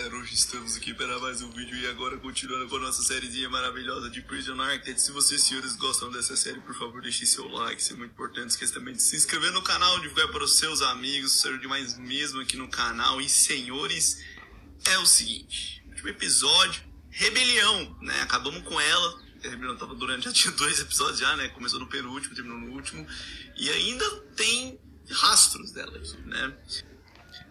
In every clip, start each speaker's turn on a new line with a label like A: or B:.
A: galera, hoje estamos aqui para mais um vídeo e agora continuando com a nossa sériezinha maravilhosa de Prison Architect. Se vocês, senhores, gostam dessa série, por favor, deixem seu like, isso é muito importante. Esqueça também de se inscrever no canal, divulgar para os seus amigos, ser demais mesmo aqui no canal. E, senhores, é o seguinte, último episódio, Rebelião, né? Acabamos com ela, a Rebelião tava durante, já tinha dois episódios já, né? Começou no penúltimo, terminou no último. E ainda tem rastros dela aqui, né?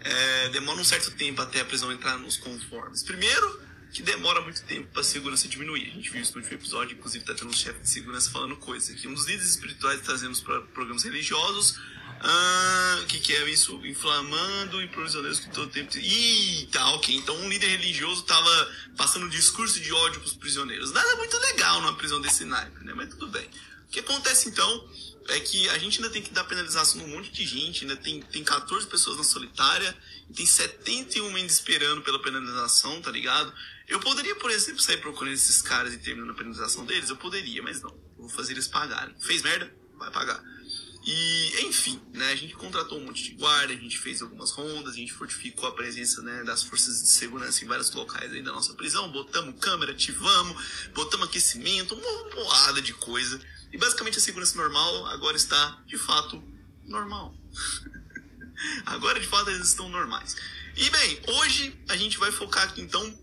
A: É, demora um certo tempo até a prisão entrar nos conformes. Primeiro, que demora muito tempo para a segurança diminuir. A gente viu isso no último episódio, inclusive tá tendo um chefe de segurança falando coisa aqui. Um dos líderes espirituais trazendo os programas religiosos. Ah, que que é isso? Inflamando e prisioneiros que todo tempo. Ih, tá, ok. Então um líder religioso tava passando um discurso de ódio pros prisioneiros. Nada muito legal numa prisão desse naipe, né? Mas tudo bem. O que acontece então é que a gente ainda tem que dar penalização num monte de gente, ainda tem, tem 14 pessoas na solitária, e tem 71 ainda esperando pela penalização, tá ligado? Eu poderia, por exemplo, sair procurando esses caras e terminando a penalização deles? Eu poderia, mas não. Eu vou fazer eles pagarem. Fez merda? Vai pagar. E, enfim, né, a gente contratou um monte de guarda, a gente fez algumas rondas, a gente fortificou a presença né, das forças de segurança em vários locais aí da nossa prisão, botamos câmera, ativamos, botamos aquecimento, uma porrada de coisa. E basicamente a segurança normal agora está, de fato, normal. agora, de fato, eles estão normais. E bem, hoje a gente vai focar aqui então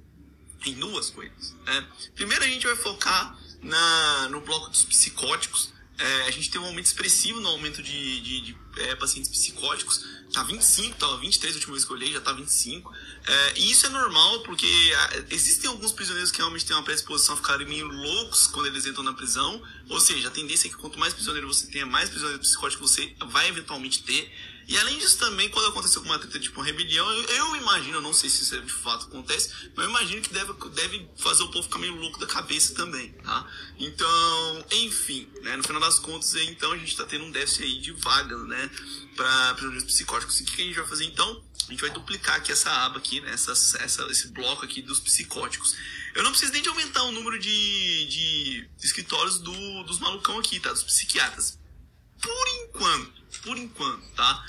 A: em duas coisas. Né? Primeiro a gente vai focar na, no bloco dos psicóticos. É, a gente tem um aumento expressivo no aumento de, de, de é, pacientes psicóticos. Tá 25, tava 23 a última vez que eu olhei, já tá 25. É, e isso é normal porque ah, existem alguns prisioneiros que realmente têm uma predisposição a ficarem meio loucos quando eles entram na prisão. Ou seja, a tendência é que quanto mais prisioneiro você tenha, mais prisioneiro psicótico você vai eventualmente ter. E além disso também, quando aconteceu com uma treta tipo uma rebelião, eu, eu, imagino, eu não sei se isso de fato acontece, mas eu imagino que deve, deve fazer o povo ficar meio louco da cabeça também, tá? Então, enfim, né? No final das contas, então a gente tá tendo um déficit aí de vagas, né? Pra prisioneiros psicóticos. O que a gente vai fazer então? A gente vai duplicar aqui essa aba aqui, né? Essa, essa, esse bloco aqui dos psicóticos. Eu não preciso nem de aumentar o número de, de escritórios do, dos malucão aqui, tá? Dos psiquiatras. Por enquanto. Por enquanto, tá?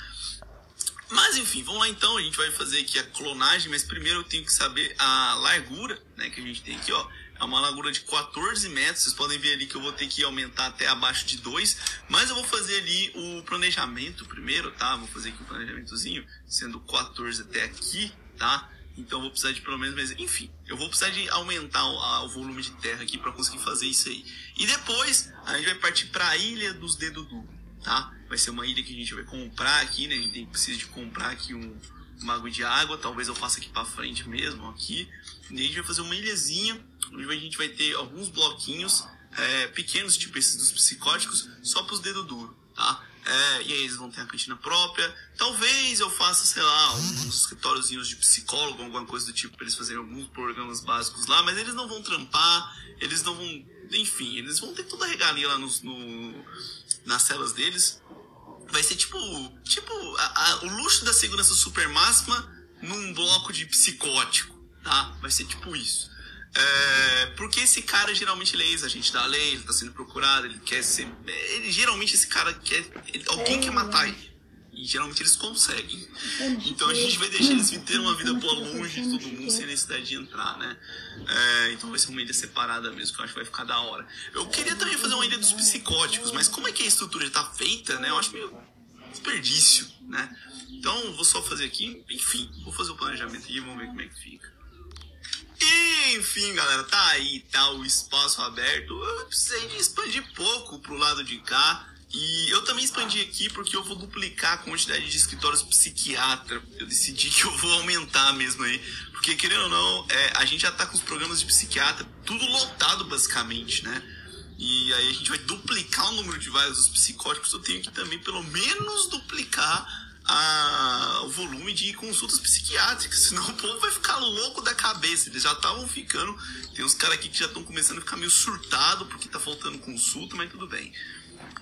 A: Mas enfim, vamos lá então, a gente vai fazer aqui a clonagem, mas primeiro eu tenho que saber a largura, né, que a gente tem aqui, ó. É uma largura de 14 metros, vocês podem ver ali que eu vou ter que aumentar até abaixo de 2, mas eu vou fazer ali o planejamento primeiro, tá? Vou fazer aqui o planejamentozinho, sendo 14 até aqui, tá? Então eu vou precisar de pelo menos, mas enfim, eu vou precisar de aumentar o, o volume de terra aqui para conseguir fazer isso aí. E depois a gente vai partir para a ilha dos dedos duplos, tá? vai ser uma ilha que a gente vai comprar aqui, né? A gente precisa de comprar aqui um, água de água, talvez eu faça aqui para frente mesmo, aqui. E a gente vai fazer uma ilhazinha, onde a gente vai ter alguns bloquinhos é, pequenos, tipo esses dos psicóticos, só para os dedos duros, tá? É, e aí eles vão ter a cantina própria. Talvez eu faça, sei lá, uns escritóriozinhos de psicólogo, alguma coisa do tipo, para eles fazerem alguns programas básicos lá, mas eles não vão trampar, eles não vão. Enfim, eles vão ter toda a regalia lá no, nas celas deles vai ser tipo, tipo a, a, o luxo da segurança super máxima num bloco de psicótico, tá? Vai ser tipo isso. É, porque esse cara geralmente ele é ex-agente da lei, ele tá sendo procurado, ele quer ser. Ele, geralmente esse cara quer. Ele, alguém quer matar ele. E geralmente eles conseguem. Então a gente vai deixar eles ter uma vida boa longe de todo mundo sem necessidade de entrar, né? É, então vai ser uma ilha separada mesmo, que eu acho que vai ficar da hora. Eu queria também fazer uma ilha dos psicóticos, mas como é que a estrutura já tá feita, né? Eu acho meio desperdício, né? Então vou só fazer aqui, enfim, vou fazer o planejamento aqui e vamos ver como é que fica. Enfim, galera, tá aí, tá o espaço aberto. Eu precisei de expandir pouco pro lado de cá. E eu também expandi aqui porque eu vou duplicar a quantidade de escritórios psiquiatra. Eu decidi que eu vou aumentar mesmo aí. Porque, querendo ou não, é, a gente já tá com os programas de psiquiatra tudo lotado, basicamente, né? E aí a gente vai duplicar o número de vagas dos psicóticos. Eu tenho que também, pelo menos, duplicar a, o volume de consultas psiquiátricas, senão o povo vai ficar louco da cabeça. Eles já estavam ficando. Tem uns caras aqui que já estão começando a ficar meio surtado porque tá faltando consulta, mas tudo bem.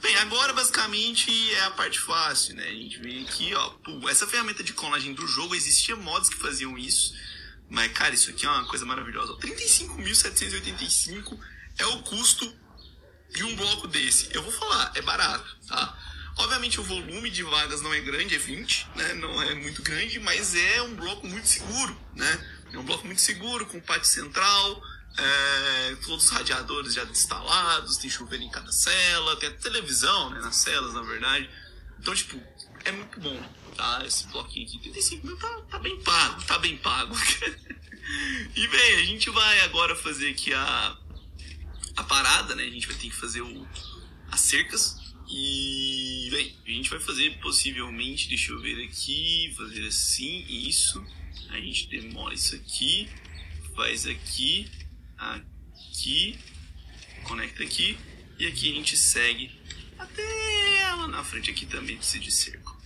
A: Bem, agora basicamente é a parte fácil, né? A gente vem aqui, ó. Pô, essa ferramenta de clonagem do jogo existia mods que faziam isso. Mas, cara, isso aqui é uma coisa maravilhosa. 35.785 é o custo de um bloco desse. Eu vou falar, é barato, tá? Obviamente o volume de vagas não é grande, é 20, né? Não é muito grande, mas é um bloco muito seguro, né? É um bloco muito seguro, com pátio central, é, todos os radiadores já instalados, tem chuveiro em cada cela, tem televisão né, nas celas, na verdade. Então, tipo, é muito bom, tá? Esse bloquinho aqui, 35 mil tá, tá bem pago, tá bem pago. e bem, a gente vai agora fazer aqui a, a parada, né? A gente vai ter que fazer o, as cercas. E, bem, a gente vai fazer possivelmente, deixa eu ver aqui, fazer assim, isso. A gente demora isso aqui, faz aqui, aqui, conecta aqui, e aqui a gente segue até lá na frente. Aqui também precisa de cerco.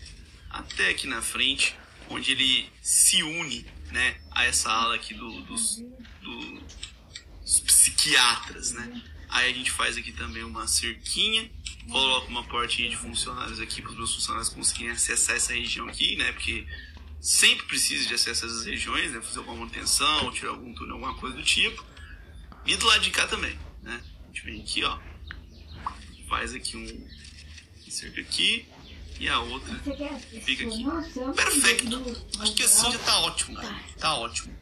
A: Até aqui na frente, onde ele se une né, a essa ala aqui do, dos, do, dos psiquiatras, né? Aí a gente faz aqui também uma cerquinha, coloca uma portinha de funcionários aqui para os meus funcionários conseguirem acessar essa região aqui, né? Porque sempre precisa de acesso a essas regiões, né? Fazer alguma manutenção, tirar algum túnel, alguma coisa do tipo. E do lado de cá também, né? A gente vem aqui, ó. Faz aqui um cerca aqui e a outra fica aqui. Perfeito! Acho que assim já tá ótimo, né? Tá ótimo.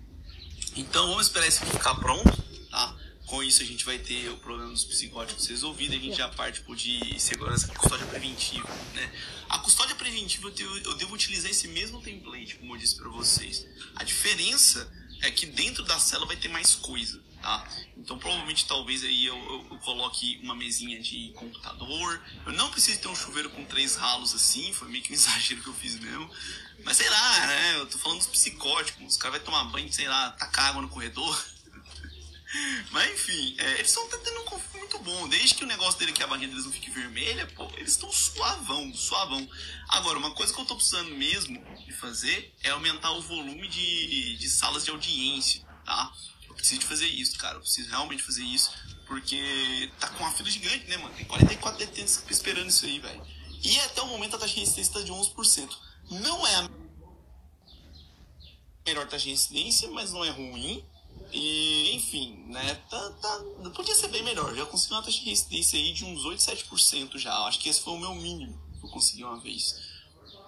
A: Então vamos esperar isso aqui ficar pronto, tá? Com isso a gente vai ter o problema dos psicóticos resolvido e a gente já parte por de segurança custódia preventiva, né? A custódia preventiva eu devo utilizar esse mesmo template, como eu disse para vocês. A diferença é que dentro da cela vai ter mais coisa tá? Então provavelmente talvez aí eu, eu, eu, coloque uma mesinha de computador. Eu não preciso ter um chuveiro com três ralos assim, foi meio que um exagero que eu fiz mesmo. Mas sei lá, né? Eu tô falando dos psicóticos, os caras vão tomar banho, sei lá, tacar água no corredor. Mas enfim, é, eles estão tendo um conforto muito bom. Desde que o negócio dele, que a barrinha deles não fique vermelha, pô, eles estão suavão, suavão. Agora, uma coisa que eu tô precisando mesmo de fazer é aumentar o volume de, de salas de audiência, tá? preciso de fazer isso, cara. Eu preciso realmente fazer isso. Porque tá com uma fila gigante, né, mano? Tem 44 detentos esperando isso aí, velho. E até o momento a taxa de incidência tá de 11%. Não é a melhor taxa de incidência, mas não é ruim. E, enfim, né? Tá, tá, podia ser bem melhor. Já consegui uma taxa de incidência aí de uns 8, 7% já. Acho que esse foi o meu mínimo que eu consegui uma vez.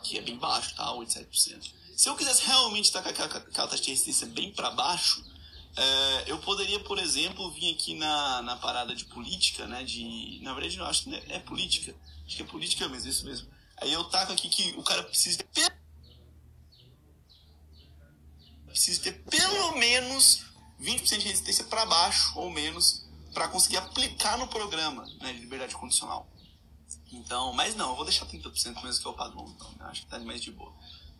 A: Que é bem baixo, tá? 8, 7%. Se eu quisesse realmente estar aquela, aquela taxa de incidência bem para baixo, é, eu poderia, por exemplo, vir aqui na, na parada de política, né? De, na verdade, eu acho que é política. Acho que é política mesmo, isso mesmo. Aí eu taco aqui que o cara precisa ter, precisa ter pelo menos 20% de resistência para baixo ou menos para conseguir aplicar no programa né, de liberdade condicional. Então, mas não, eu vou deixar 30% mesmo que é o padrão, então, né, acho que tá mais de boa.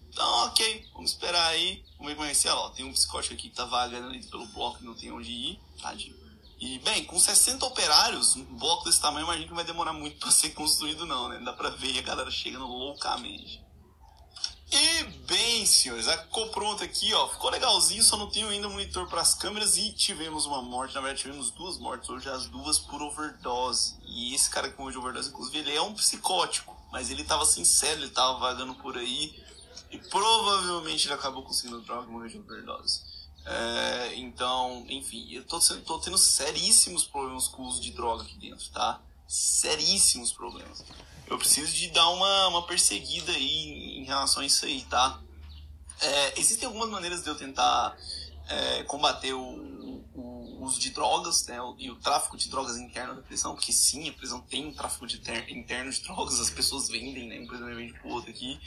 A: Então, ok, vamos esperar aí. Vamos como é. Ó, tem um psicótico aqui que tá vagando ali pelo bloco e não tem onde ir. Tadinho. E, bem, com 60 operários, um bloco desse tamanho, imagino que não vai demorar muito para ser construído, não, né? Dá pra ver a galera chegando loucamente. E, bem, senhores, ficou pronto aqui, ó. Ficou legalzinho, só não tenho ainda monitor para as câmeras e tivemos uma morte. Na verdade, tivemos duas mortes hoje, as duas por overdose. E esse cara que morreu de overdose, inclusive, ele é um psicótico. Mas ele tava sincero, ele tava vagando por aí e provavelmente ele acabou conseguindo droga e morreu de overdose. É, então, enfim, eu tô, tô tendo seríssimos problemas com o uso de droga aqui dentro, tá? Seríssimos problemas. Eu preciso de dar uma, uma perseguida aí em relação a isso aí, tá? É, existem algumas maneiras de eu tentar é, combater o, o, uso de drogas né, e o tráfico de drogas interno da prisão, porque sim, a prisão tem um tráfico de ter, interno de drogas, as pessoas vendem, né, um prisioneiro vende pro outro aqui.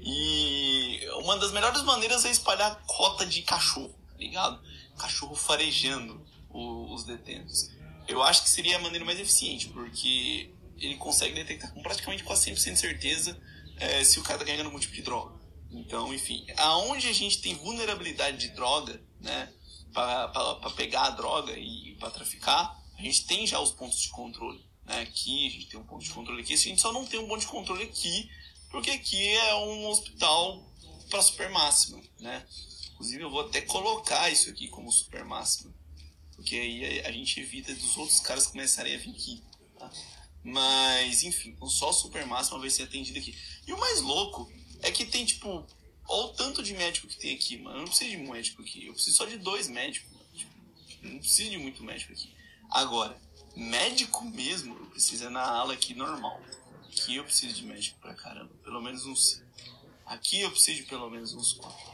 A: E uma das melhores maneiras é espalhar cota de cachorro, tá ligado? Cachorro farejando o, os detentos. Eu acho que seria a maneira mais eficiente, porque ele consegue detectar com praticamente quase 100% de certeza é, se o cara tá ganhando algum tipo de droga. Então, enfim, aonde a gente tem vulnerabilidade de droga, né, para pegar a droga e para traficar, a gente tem já os pontos de controle. Né? Aqui a gente tem um ponto de controle aqui, a gente só não tem um ponto de controle aqui, porque aqui é um hospital para super máxima, né? Inclusive eu vou até colocar isso aqui como super máxima, porque aí a gente evita dos outros caras começarem a vir aqui. Tá? Mas, enfim, só super máxima vai ser atendido aqui. E o mais louco é que tem, tipo, Olha o tanto de médico que tem aqui, mano. Eu não preciso de um médico aqui. Eu preciso só de dois médicos. Tipo, não preciso de muito médico aqui. Agora, médico mesmo, eu preciso é na ala aqui normal. Aqui eu preciso de médico pra caramba. Pelo menos uns. Aqui eu preciso de pelo menos uns quatro.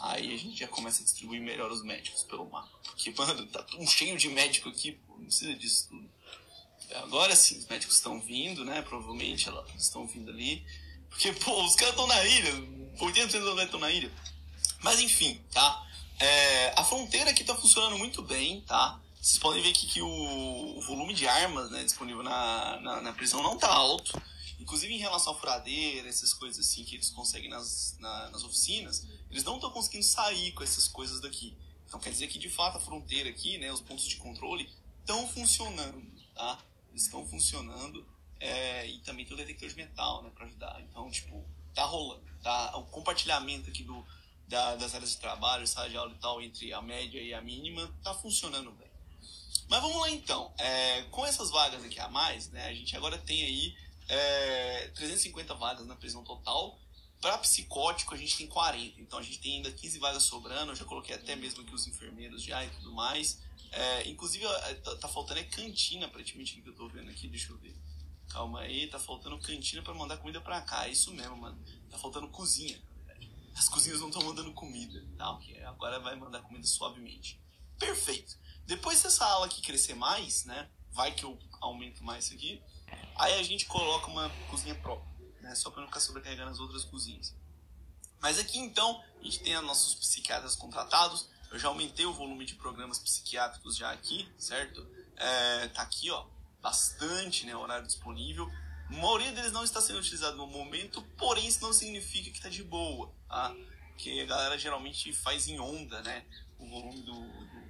A: aí a gente já começa a distribuir melhor os médicos pelo mapa. Porque, mano, tá tão cheio de médico aqui, pô, não precisa disso tudo. Agora sim, os médicos estão vindo, né? Provavelmente estão vindo ali. Porque, pô, os caras estão na ilha. 80% dos estão na ilha. Mas enfim, tá? É, a fronteira aqui tá funcionando muito bem, tá? Vocês podem ver aqui que o, o volume de armas né, disponível na, na, na, prisão não tá alto. Inclusive em relação à furadeira, essas coisas assim que eles conseguem nas, na, nas oficinas, eles não estão conseguindo sair com essas coisas daqui. Então quer dizer que de fato a fronteira aqui, né, os pontos de controle, estão funcionando, tá? Estão funcionando. É, e também tem o detector de metal, né, para ajudar. Então, tipo, tá rolando, tá? O compartilhamento aqui do, da, das áreas de trabalho, sala de aula e tal, entre a média e a mínima, tá funcionando bem. Mas vamos lá então. É, com essas vagas aqui a mais, né, a gente agora tem aí é, 350 vagas na prisão total. Para psicótico, a gente tem 40. Então a gente tem ainda 15 vagas sobrando. Eu já coloquei até mesmo aqui os enfermeiros já e tudo mais. É, inclusive, tá, tá, faltando é cantina, aparentemente, que eu tô vendo aqui. Deixa eu ver. Calma aí, tá faltando cantina para mandar comida pra cá. É isso mesmo, mano. Tá faltando cozinha. As cozinhas não estão mandando comida, tá? Ok, agora vai mandar comida suavemente. Perfeito. Depois se essa aula aqui crescer mais, né? Vai que eu aumento mais isso aqui. Aí a gente coloca uma cozinha própria, né? Só para não ficar sobrecarregando as outras cozinhas. Mas aqui então, a gente tem os nossos psiquiatras contratados. Eu já aumentei o volume de programas psiquiátricos já aqui, certo? É, tá aqui, ó, bastante, né? Horário disponível. A maioria deles não está sendo utilizado no momento, porém isso não significa que está de boa, tá? Porque a galera geralmente faz em onda, né? O volume do, do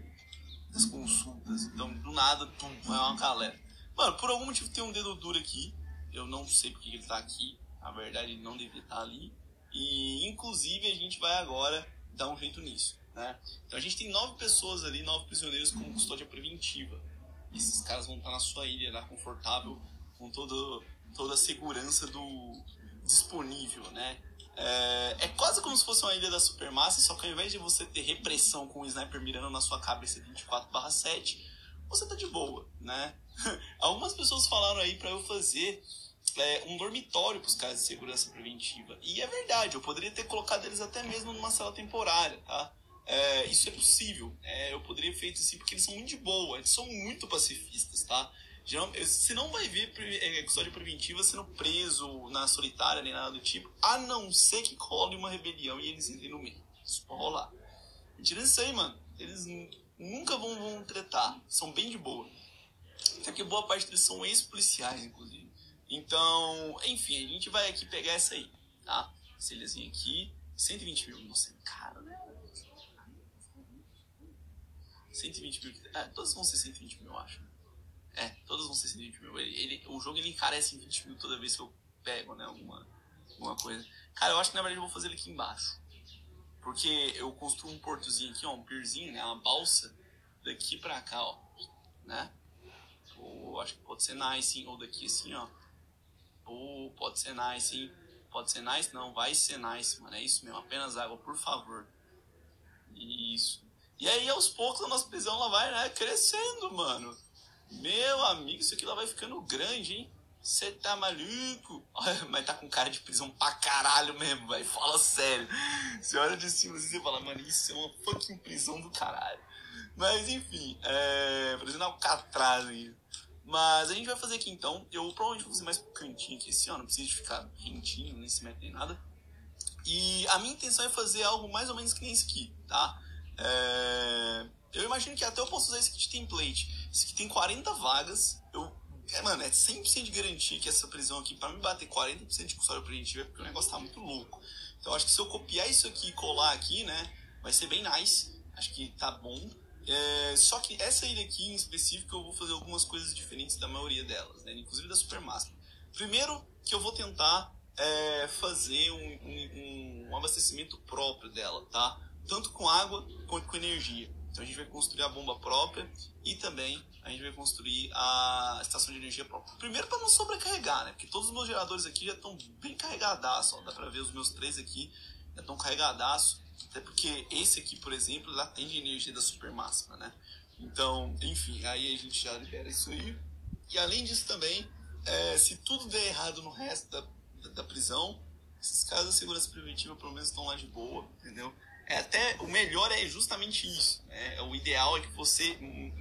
A: das consultas. Então, do nada, tum, vai uma galera. Mano, por algum motivo tem um dedo duro aqui. Eu não sei porque ele tá aqui. Na verdade, ele não devia estar tá ali. E, inclusive, a gente vai agora dar um jeito nisso, né? Então, a gente tem nove pessoas ali, nove prisioneiros com custódia preventiva. Esses caras vão estar na sua ilha, lá, confortável, com todo, toda a segurança do disponível, né? É, é, quase como se fosse uma ilha da Supermassa, só que ao invés de você ter repressão com o sniper mirando na sua cabeça 24/7, você tá de boa, né? Algumas pessoas falaram aí para eu fazer é, um dormitório para os caras de segurança preventiva. E é verdade, eu poderia ter colocado eles até mesmo numa sala temporária, tá? É, isso é possível. É, eu poderia feito assim porque eles são muito de boa, eles são muito pacifistas, tá? Você não vai ver episódio preventiva sendo preso na solitária nem nada do tipo, a não ser que role uma rebelião e eles entrem no meio. Isso pode rolar. Tirando isso aí, mano, eles nunca vão, vão tretar. São bem de boa. Até que boa parte deles são ex-policiais, inclusive. Então, enfim, a gente vai aqui pegar essa aí, tá? Essa ilhazinha aqui, 120 mil. Nossa, é caro, né? 120 mil. É, todas vão ser 120 mil, eu acho. É, todas vão ser 120 mil. Ele, ele, o jogo ele encarece em 20 mil toda vez que eu pego, né? Alguma, alguma coisa. Cara, eu acho que na verdade eu vou fazer ele aqui embaixo. Porque eu construo um portozinho aqui, ó, um pierzinho, né? Uma balsa daqui pra cá, ó. Né? Ou acho que pode ser nice, hein? Ou daqui assim, ó. Ou pode ser nice, hein? Pode ser nice? Não, vai ser nice, mano. É isso mesmo. Apenas água, por favor. Isso. E aí, aos poucos, a nossa prisão ela vai, né? Crescendo, mano. Meu amigo, isso aqui lá vai ficando grande, hein? Você tá maluco? Mas tá com cara de prisão pra caralho mesmo, vai. Fala sério. Você olha de cima assim e fala, mano, isso é uma fucking prisão do caralho. Mas enfim, é. Parecendo Alcatraz aí. Mas a gente vai fazer aqui então. Eu provavelmente vou fazer mais pro cantinho aqui esse ano, não precisa de ficar rentinho, nem se meter nem nada. E a minha intenção é fazer algo mais ou menos que nem esse aqui, tá? É eu imagino que até eu posso usar esse de template. Esse aqui tem 40 vagas. Eu, é, mano, é 100% de garantia que essa prisão aqui, para me bater 40% de custódia preventiva, é porque o negócio tá muito louco. Então acho que se eu copiar isso aqui e colar aqui, né, vai ser bem nice. Acho que tá bom. É, só que essa ilha aqui em específico eu vou fazer algumas coisas diferentes da maioria delas, né, inclusive da Supermaster. Primeiro que eu vou tentar é, fazer um, um, um abastecimento próprio dela, tá? Tanto com água quanto com energia. Então a gente vai construir a bomba própria e também a gente vai construir a estação de energia própria. Primeiro para não sobrecarregar, né? Porque todos os meus geradores aqui já estão bem carregadaço. Ó. Dá para ver os meus três aqui já estão carregadaço. Até porque esse aqui, por exemplo, já tem de energia da super máxima, né? Então, enfim, aí a gente já libera isso aí. E além disso também, é, se tudo der errado no resto da, da, prisão, esses caras da segurança preventiva pelo menos estão lá de boa, entendeu? É, até o melhor é justamente isso. Né? O ideal é que você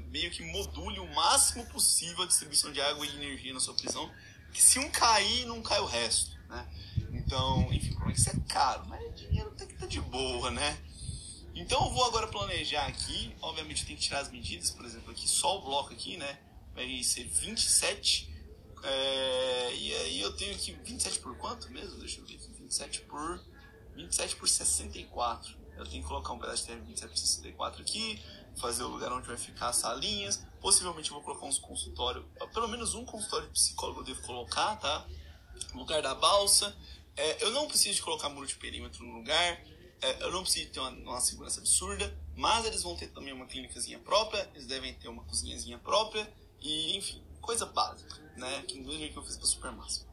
A: meio que module o máximo possível a distribuição de água e energia na sua prisão, que se um cair, não cai o resto. Né? Então, enfim, como é que isso é caro, mas dinheiro tem que estar tá de boa, né? Então eu vou agora planejar aqui, obviamente tenho que tirar as medidas, por exemplo, aqui só o bloco aqui, né? Vai ser 27. É, e aí eu tenho aqui 27 por quanto mesmo? Deixa eu ver. 27 por 27 por 64. Eu tenho que colocar um pedaço de terra 27 por 64 aqui, fazer o lugar onde vai ficar as salinhas. Possivelmente eu vou colocar uns consultórios, pelo menos um consultório de psicólogo eu devo colocar, tá? Lugar da balsa. É, eu não preciso de colocar muro de perímetro no lugar. É, eu não preciso ter uma, uma, segurança absurda, mas eles vão ter também uma clínicazinha própria, eles devem ter uma cozinhazinha própria, e enfim, coisa básica, né? Que inclusive que eu fiz pra Supermassa.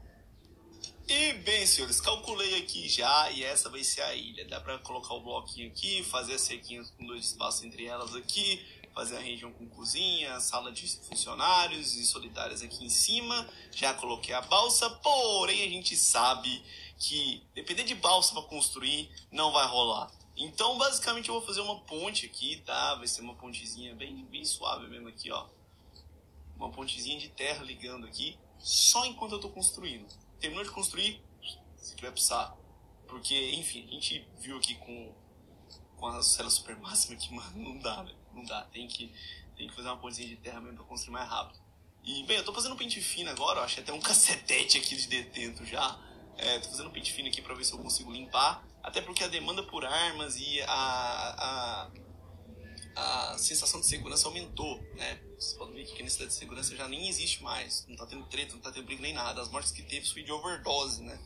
A: E bem, senhores, calculei aqui já e essa vai ser a ilha. Dá para colocar o bloquinho aqui, fazer as cerquinhas com dois espaços entre elas aqui, fazer a região com cozinha, sala de funcionários e solitárias aqui em cima. Já coloquei a balsa, porém a gente sabe que depender de balsa para construir não vai rolar. Então, basicamente, eu vou fazer uma ponte aqui, tá? Vai ser uma pontezinha bem, bem suave mesmo aqui, ó. Uma pontezinha de terra ligando aqui, só enquanto eu tô construindo terminou de construir, se tiver precisar. Porque, enfim, a gente viu aqui com, com a cela super máxima que, mano, não dá, né? Não dá. Tem que, tem que fazer uma pontezinha de terra mesmo pra construir mais rápido. E, bem, eu tô fazendo um pente fino agora, eu achei até um cacetete aqui de detento já. É, tô fazendo um pente fino aqui pra ver se eu consigo limpar. Até porque a demanda por armas e a, a a sensação de segurança aumentou, né? Vocês podem ver que a necessidade de segurança já nem existe mais. Não tá tendo treta, não tá tendo briga nem nada. As mortes que teve foi de overdose, né?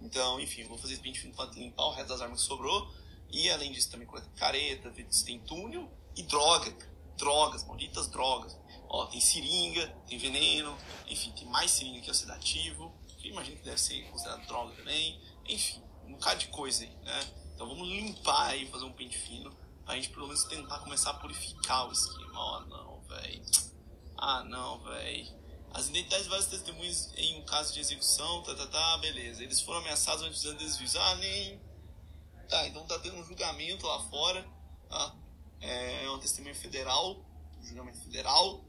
A: Então, enfim, vou fazer esse pente pra limpar o resto das armas que sobrou. E além disso, também coleta careta, tem túnel e droga. Drogas, malditas drogas. Ó, tem seringa, tem veneno, enfim, tem mais seringa que é o sedativo, que imagino que deve ser considerado droga também. Enfim, um bocado de coisa aí, né? Então vamos limpar aí, fazer um pente fino a gente pelo menos tentar começar a purificar o esquema. Oh, não, velho. Ah, não, velho. As identidades de vários testemunhos em um caso de execução, tá, tá, tá, beleza. Eles foram ameaçados antes de desvios. Ah, nem. Tá, então tá tendo um julgamento lá fora, tá? É uma testemunha federal, um julgamento federal,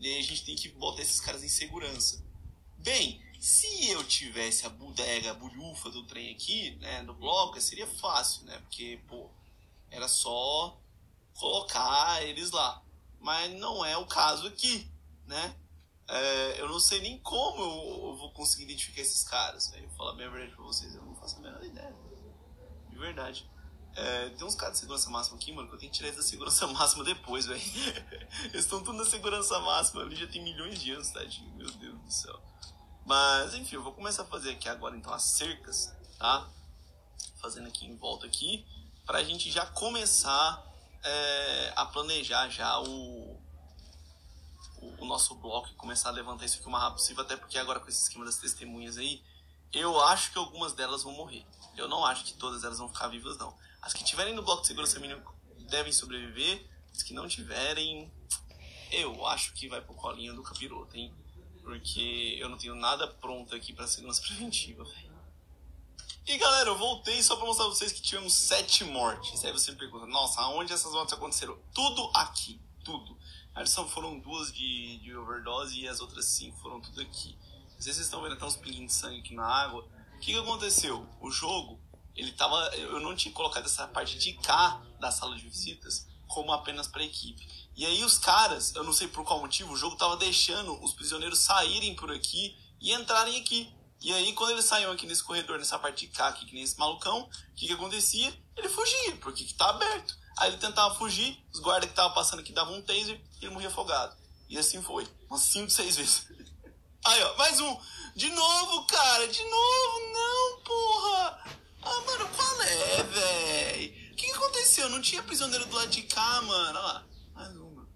A: e aí a gente tem que botar esses caras em segurança. Bem, se eu tivesse a bodega, a bulhufa do trem aqui, né, no bloco, seria fácil, né? Porque, pô, era só colocar eles lá. Mas não é o caso aqui, né? É, eu não sei nem como eu, eu, vou conseguir identificar esses caras. Né? Eu vou falar bem a verdade pra vocês, eu não faço a menor ideia. De verdade. É, tem uns caras de segurança máxima aqui, mano, que eu tenho que tirar eles da segurança máxima depois, velho. eles estão tudo na segurança máxima ali, já tem milhões de anos, tadinho. Meu Deus do céu. Mas, enfim, eu vou começar a fazer aqui agora, então, as cercas, tá? Fazendo aqui em volta aqui para a gente já começar é, a planejar já o, o, o, nosso bloco e começar a levantar isso aqui o mais rápido possível, até porque agora com esse esquema das testemunhas aí, eu acho que algumas delas vão morrer. Eu não acho que todas elas vão ficar vivas, não. As que tiverem no bloco de segurança mínima devem sobreviver, as que não tiverem, eu acho que vai pro colinho do capiroto, hein? Porque eu não tenho nada pronto aqui para segurança preventiva. E galera, eu voltei só pra mostrar pra vocês que tivemos sete mortes. Aí você me pergunta, nossa, aonde essas mortes aconteceram? Tudo aqui, tudo. Só foram duas de, de overdose e as outras cinco foram tudo aqui. Não sei se vocês estão vendo até uns pinguinhos de sangue aqui na água. O que, que aconteceu? O jogo, ele tava. Eu não tinha colocado essa parte de cá da sala de visitas como apenas para equipe. E aí os caras, eu não sei por qual motivo, o jogo tava deixando os prisioneiros saírem por aqui e entrarem aqui. E aí, quando eles saíam aqui nesse corredor, nessa parte de cá, aqui, que nem esse malucão, o que, que acontecia? Ele fugia, porque que tá aberto. Aí ele tentava fugir, os guardas que estavam passando aqui davam um taser e ele morria afogado. E assim foi. Umas 5, 6 vezes. Aí, ó, mais um. De novo, cara, de novo. Não, porra. Ah, mano, qual é, véi? O que, que aconteceu? Não tinha prisioneiro do lado de cá, mano. Olha lá. Mais uma.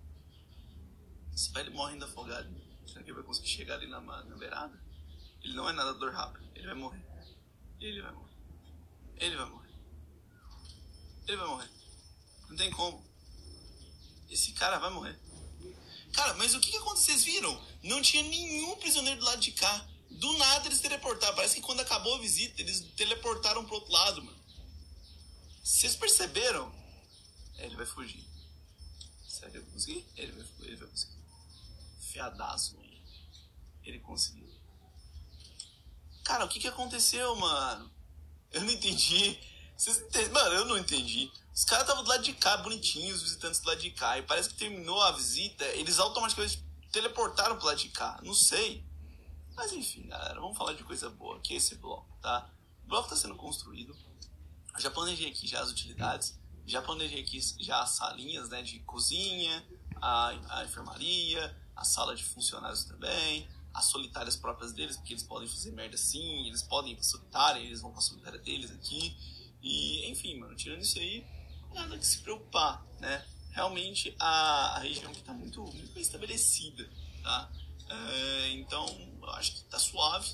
A: Esse velho morre ainda afogado. Será que ele vai conseguir chegar ali na, na beirada? Ele não é nadador rápido. Ele vai morrer. Ele vai morrer. Ele vai morrer. Ele vai morrer. Não tem como. Esse cara vai morrer. Cara, mas o que, que aconteceu? Vocês viram? Não tinha nenhum prisioneiro do lado de cá. Do nada eles teleportaram. Parece que quando acabou a visita, eles teleportaram pro outro lado, mano. Vocês perceberam? Ele vai fugir. Será que ele vai conseguir? Ele vai, ele vai conseguir. Fiadaço, mano. Ele conseguiu. Cara, o que que aconteceu, mano? Eu não entendi. Vocês entendem? Mano, eu não entendi. Os caras estavam do lado de cá, bonitinhos, os visitantes do lado de cá. E parece que terminou a visita, eles automaticamente teleportaram pro lado de cá. Não sei. Mas enfim, galera, vamos falar de coisa boa. Que é esse bloco, tá? O bloco está sendo construído. Eu já planejei aqui já as utilidades. Já planejei aqui já as salinhas, né? De cozinha, a, a enfermaria, a sala de funcionários também. As solitárias próprias deles, porque eles podem fazer merda sim, eles podem ir solitária, eles vão pra solitária deles aqui. E, enfim, mano, tirando isso aí, nada que se preocupar, né? Realmente a, a região aqui tá muito, muito bem estabelecida, tá? É, então, eu acho que tá suave.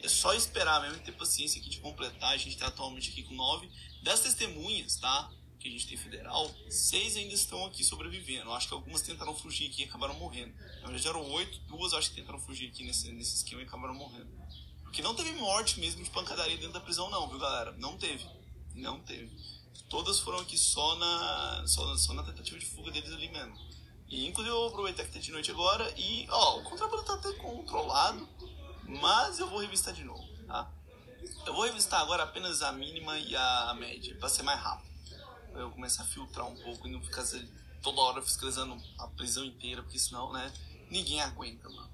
A: É só esperar mesmo ter paciência aqui de completar. A gente tá atualmente aqui com nove. Das testemunhas, tá? Que a gente tem federal, seis ainda estão aqui sobrevivendo. Acho que algumas tentaram fugir aqui e acabaram morrendo. Na verdade eram oito, duas acho que tentaram fugir aqui nesse, nesse esquema e acabaram morrendo. Porque não teve morte mesmo de pancadaria dentro da prisão, não, viu, galera? Não teve. Não teve. Todas foram aqui só na, só, só na tentativa de fuga deles ali mesmo. E inclusive eu vou aproveitar que tá de noite agora e, ó, o contrabando tá até controlado, mas eu vou revistar de novo, tá? Eu vou revistar agora apenas a mínima e a média, pra ser mais rápido. Eu começar a filtrar um pouco e não ficar toda hora fiscalizando a prisão inteira, porque senão, né, ninguém aguenta, mano.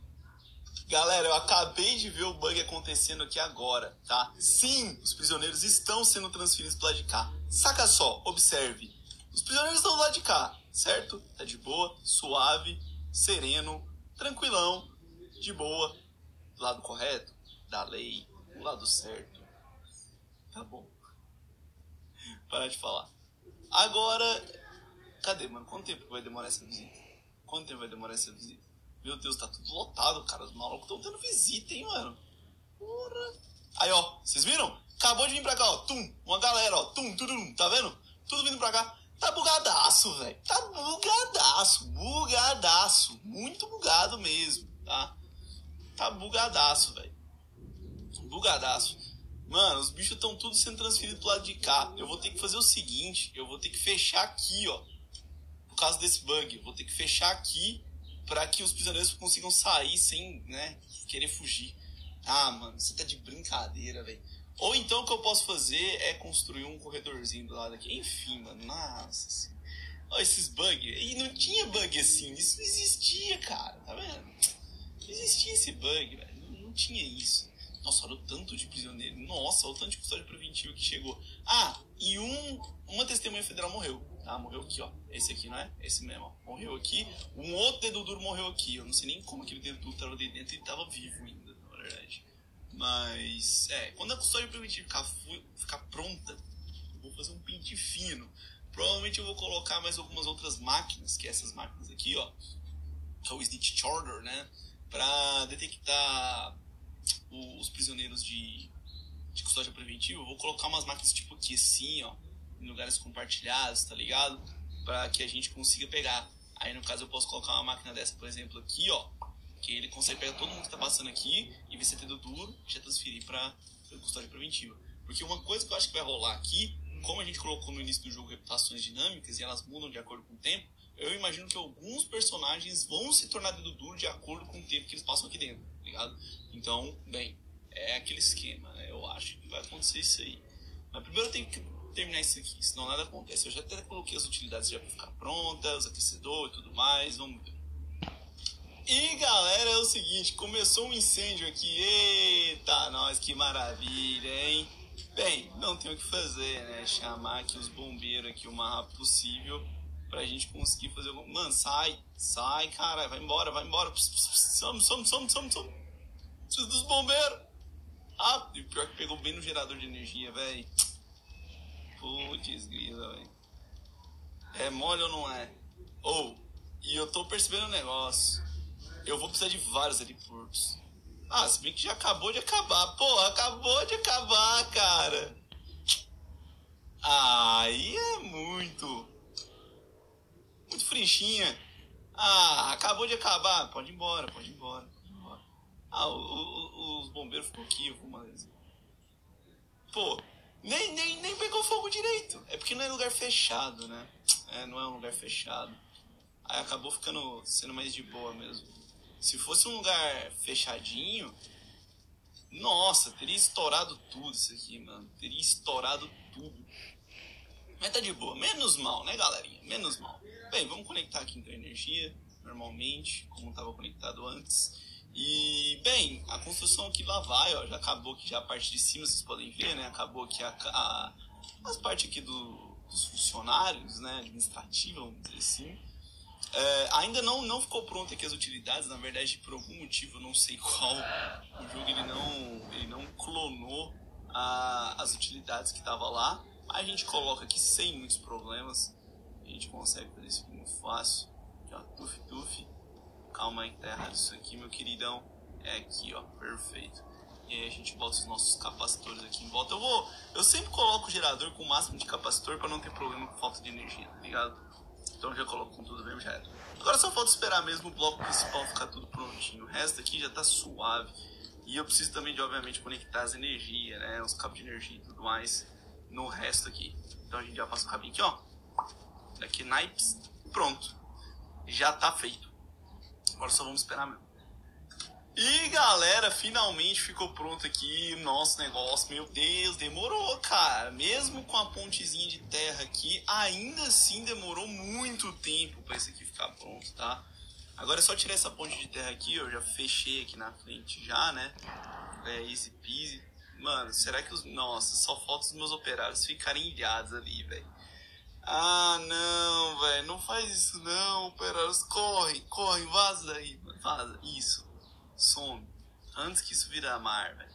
A: Galera, eu acabei de ver o bug acontecendo aqui agora, tá? Sim, os prisioneiros estão sendo transferidos pro lado de cá. Saca só, observe. Os prisioneiros estão do lado de cá, certo? Tá de boa, suave, sereno, tranquilão, de boa. Do lado correto, da lei, do lado certo. Tá bom. Parar de falar. Agora, cadê, mano? Quanto tempo vai demorar essa visita? Quanto tempo vai demorar essa visita? Meu Deus, tá tudo lotado, cara. Os malucos estão tendo visita, hein, mano? Porra. Aí, ó, vocês viram? Acabou de vir pra cá, ó. Tum, uma galera, ó. Tum, tum, tá vendo? Tudo vindo pra cá. Tá bugadaço, velho. Tá bugadaço, bugadaço. Muito bugado mesmo, tá? Tá bugadaço, velho. Bugadaço. Mano, os bichos estão tudo sendo transferidos pro lado de cá. Eu vou ter que fazer o seguinte: eu vou ter que fechar aqui, ó. Por causa desse bug. Eu vou ter que fechar aqui para que os prisioneiros consigam sair sem, né, querer fugir. Ah, mano, você tá de brincadeira, velho. Ou então o que eu posso fazer é construir um corredorzinho do lado aqui. Enfim, mano, nossa Olha esses bugs. E não tinha bug assim. Isso não existia, cara. Tá vendo? Não existia esse bug, velho. Não, não, tinha isso. Nossa, olha o tanto de prisioneiro. Nossa, olha o tanto de custódia preventiva que chegou. Ah, e um, uma testemunha federal morreu. Tá, morreu aqui, ó. Esse aqui, não é? Esse mesmo, ó. Morreu aqui. Um outro dedo duro morreu aqui. Eu não sei nem como aquele dedo duro tava ali dentro e tava vivo ainda, na verdade. Mas, é, quando a custódia preventiva ficar, ficar pronta, eu vou fazer um pente fino. Provavelmente eu vou colocar mais algumas outras máquinas, que é essas máquinas aqui, ó. Que é o Snitch Charter, né? Pra detectar os prisioneiros de, de custódia preventiva. Eu vou colocar umas máquinas tipo aqui, assim, ó em lugares compartilhados, tá ligado? Para que a gente consiga pegar. Aí no caso eu posso colocar uma máquina dessa, por exemplo, aqui, ó, que ele consegue pegar todo mundo que tá passando aqui e ver se é dedo duro já transferir para custódia preventiva. Porque uma coisa que eu acho que vai rolar aqui, como a gente colocou no início do jogo reputações dinâmicas e elas mudam de acordo com o tempo, eu imagino que alguns personagens vão se tornar dedo duro de acordo com o tempo que eles passam aqui dentro, ligado? Então, bem, é aquele esquema, né? Eu acho que vai acontecer isso aí. Mas primeiro eu tenho que terminar isso aqui, senão nada acontece. Eu já até coloquei as utilidades já para ficar prontas, os aquecedores e tudo mais, vamos ver. E galera, é o seguinte, começou um incêndio aqui, eita, nós, que maravilha, hein? Bem, não tem o que fazer, né? Chamar aqui os bombeiros aqui o mais rápido possível pra gente conseguir fazer algum... Mano, sai, sai, cara, vai embora, vai embora. Some, some, some, some, some. Preciso dos bombeiros. Ah, e pior que pegou bem no gerador de energia, velho. Putz, grila, velho. É mole ou não é? Ou, oh, e eu tô percebendo um negócio. Eu vou precisar de vários heliportos. Ah, se bem que já acabou de acabar. Pô, acabou de acabar, cara. Aí é muito. Muito frinchinha. Ah, acabou de acabar. Pode ir embora, pode ir embora. Ah, o, o, os bombeiros ficam aqui, mas. Pô, nem, nem, nem pegou fogo direito. É porque não é lugar fechado, né? né? não é um lugar fechado. Aí acabou ficando sendo mais de boa mesmo. Se fosse um lugar fechadinho, nossa, teria estourado tudo isso aqui, mano. Teria estourado tudo. Mas tá de boa. Menos mal, né, galerinha? Menos mal. Bem, vamos conectar aqui então a energia, normalmente, como estava conectado antes. E, bem, a construção aqui lá vai, ó. Já acabou aqui já a parte de cima, vocês podem ver, né? Acabou aqui a, a, as partes aqui do, dos funcionários, né? Administrativa, vamos dizer assim. É, ainda não, não ficou pronto aqui as utilidades, na verdade, por algum motivo, não sei qual, o jogo ele não, ele não clonou a, as utilidades que estavam lá. A gente coloca aqui sem muitos problemas, a gente consegue fazer isso muito fácil. Aqui, ó, tuf, tuf. Calma tá errado isso aqui, meu queridão. É aqui, ó, perfeito. E aí a gente bota os nossos capacitores aqui em volta. Eu vou, eu sempre coloco o gerador com o máximo de capacitor para não ter problema com falta de energia, tá ligado? Então já coloco com tudo mesmo, já era. Agora só falta esperar mesmo o bloco principal ficar tudo prontinho. O resto aqui já tá suave. E eu preciso também de, obviamente, conectar as energias, né? Os cabos de energia e tudo mais no resto aqui. Então a gente já passa o cabinho aqui, ó. Daqui, naipes. Pronto. Já tá feito. Agora só vamos esperar mesmo. E galera, finalmente ficou pronto aqui nosso negócio. Meu Deus, demorou, cara. Mesmo com a pontezinha de terra aqui, ainda assim demorou muito tempo para isso aqui ficar pronto, tá? Agora é só tirar essa ponte de terra aqui, eu já fechei aqui na frente já, né? É easy peasy. Mano, será que os. Nossa, só falta os meus operários ficarem ilhados ali, velho. Ah, não, velho. Não faz isso não, operários. Corre, corre, vaza daí, vaza. Isso some. Antes que isso virar mar, velho.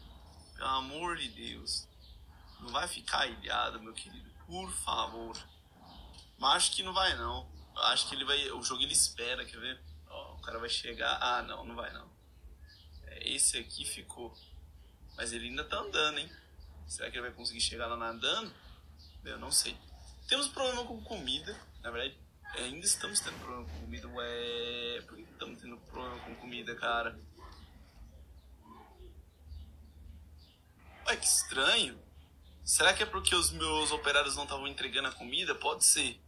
A: Pelo amor de Deus. Não vai ficar ilhado, meu querido. Por favor. Mas acho que não vai, não. Acho que ele vai. O jogo ele espera, quer ver? Ó, o cara vai chegar. Ah, não, não vai, não. É, esse aqui ficou. Mas ele ainda tá andando, hein? Será que ele vai conseguir chegar lá nadando? Eu não sei. Temos problema com comida. Na verdade, ainda estamos tendo problema com comida. Ué, por que estamos tendo problema com comida, cara? Ué, que estranho. Será que é porque os meus operários não estavam entregando a comida? Pode ser.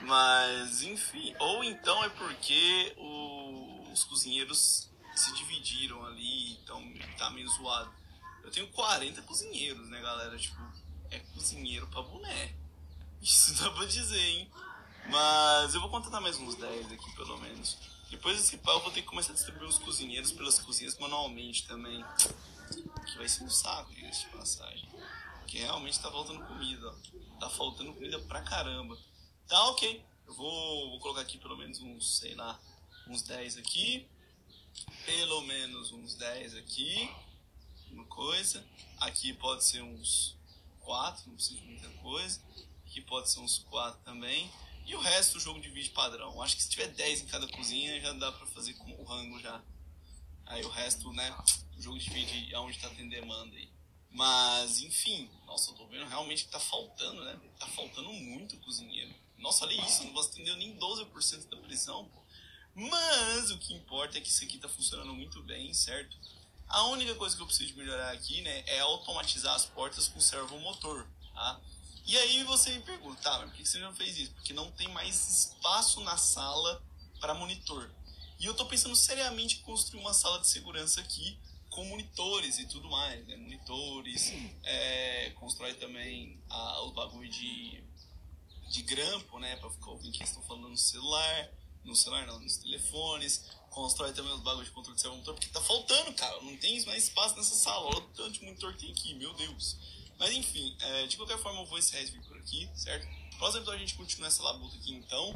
A: Mas, enfim. Ou então é porque o, os cozinheiros se dividiram ali, então tá meio zoado. Eu tenho 40 cozinheiros, né, galera? Tipo, é cozinheiro pra boné. Isso dá pra dizer, hein? Mas eu vou contratar mais uns 10 aqui, pelo menos. Depois desse pau, eu vou ter que começar a distribuir os cozinheiros pelas cozinhas manualmente também que vai ser um saco, diga de passagem. Porque realmente tá faltando comida, ó. Tá faltando comida pra caramba. Tá ok. Eu vou, vou colocar aqui pelo menos uns, sei lá, uns 10 aqui. Pelo menos uns 10 aqui. Uma coisa. Aqui pode ser uns 4, não precisa de muita coisa. Aqui pode ser uns 4 também. E o resto o jogo divide padrão. Acho que se tiver 10 em cada cozinha já dá pra fazer com o rango já. Aí o resto, né, o jogo divide aonde tá tendo demanda aí. Mas, enfim, nossa, eu tô vendo realmente que tá faltando, né? Tá faltando muito cozinheiro. Nossa, olha isso, não posso atender nem 12% da prisão, pô. Mas o que importa é que isso aqui tá funcionando muito bem, certo? A única coisa que eu preciso melhorar aqui, né, é automatizar as portas com servomotor, tá? E aí você me pergunta, tá, mas por que você não fez isso? Porque não tem mais espaço na sala para monitor. E eu tô pensando seriamente em construir uma sala de segurança aqui com monitores e tudo mais, né? Monitores, é, constrói também a, os bagulho de, de grampo, né? Pra ficar ouvindo o que estão falando no celular, no celular não, nos telefones, constrói também os bagulhos de controle de motor, porque tá faltando, cara, não tem mais espaço nessa sala, olha o tanto de monitor que tem aqui, meu Deus. Mas enfim, é, de qualquer forma eu vou encerrar esse vídeo por aqui, certo? Próximo episódio a gente continua essa labuta aqui então.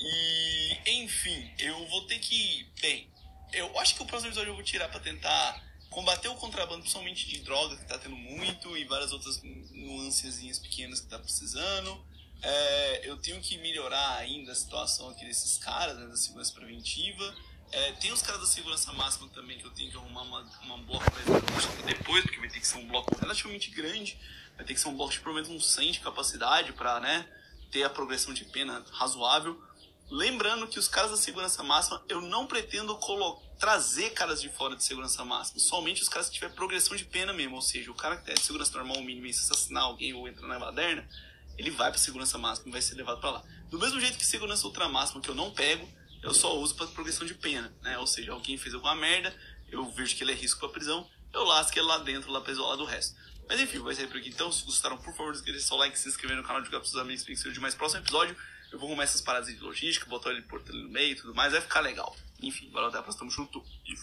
A: E, enfim, eu vou ter que. Bem, eu acho que o próximo episódio eu vou tirar pra tentar combater o contrabando, principalmente de drogas, que tá tendo muito, e várias outras nuancezinhas pequenas que tá precisando. É, eu tenho que melhorar ainda a situação aqui desses caras, né, da segurança preventiva. É, tem os caras da segurança máxima também que eu tenho que arrumar uma, uma pra depois, porque vai ter que ser um bloco relativamente grande. Vai ter que ser um bloco de pelo menos uns 100 de capacidade para né, ter a progressão de pena razoável. Lembrando que os caras da segurança máxima, eu não pretendo trazer caras de fora de segurança máxima. Somente os caras que tiver progressão de pena mesmo. Ou seja, o cara que tem segurança normal mínima e se assassinar alguém ou entrar na baderna, ele vai pra segurança máxima e vai ser levado para lá. Do mesmo jeito que segurança ultra máxima que eu não pego, eu só uso para progressão de pena, né? Ou seja, alguém fez alguma merda, eu vejo que ele é risco pra prisão, eu lasco ele lá dentro, lá pra isolar do resto. Mas enfim, vai sair por aqui. Então, se gostaram, por favor, deixem o like, se inscrever no canal, divulgar pros seus amigos, para que seja mais próximo episódio. Eu vou arrumar essas paradas de logística, botar ele por no meio e tudo mais, vai ficar legal. Enfim, valeu, até a próxima, tamo junto e